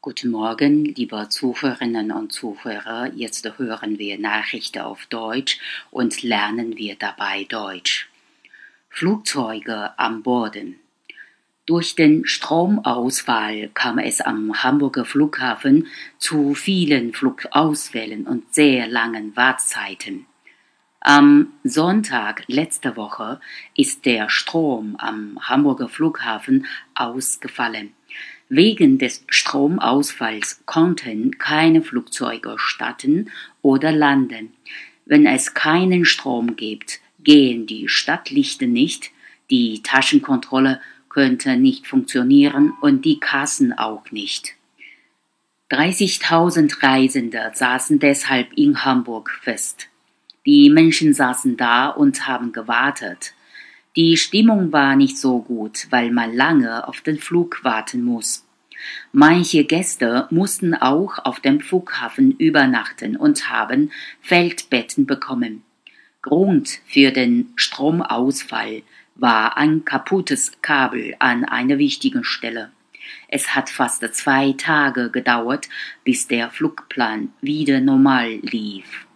Guten Morgen, liebe Zuhörerinnen und Zuhörer. Jetzt hören wir Nachrichten auf Deutsch und lernen wir dabei Deutsch. Flugzeuge am Boden. Durch den Stromausfall kam es am Hamburger Flughafen zu vielen Flugausfällen und sehr langen Wartezeiten. Am Sonntag letzter Woche ist der Strom am Hamburger Flughafen ausgefallen. Wegen des Stromausfalls konnten keine Flugzeuge starten oder landen. Wenn es keinen Strom gibt, gehen die Stadtlichter nicht, die Taschenkontrolle könnte nicht funktionieren und die Kassen auch nicht. 30.000 Reisende saßen deshalb in Hamburg fest. Die Menschen saßen da und haben gewartet. Die Stimmung war nicht so gut, weil man lange auf den Flug warten muss. Manche Gäste mussten auch auf dem Flughafen übernachten und haben Feldbetten bekommen. Grund für den Stromausfall war ein kaputtes Kabel an einer wichtigen Stelle. Es hat fast zwei Tage gedauert, bis der Flugplan wieder normal lief.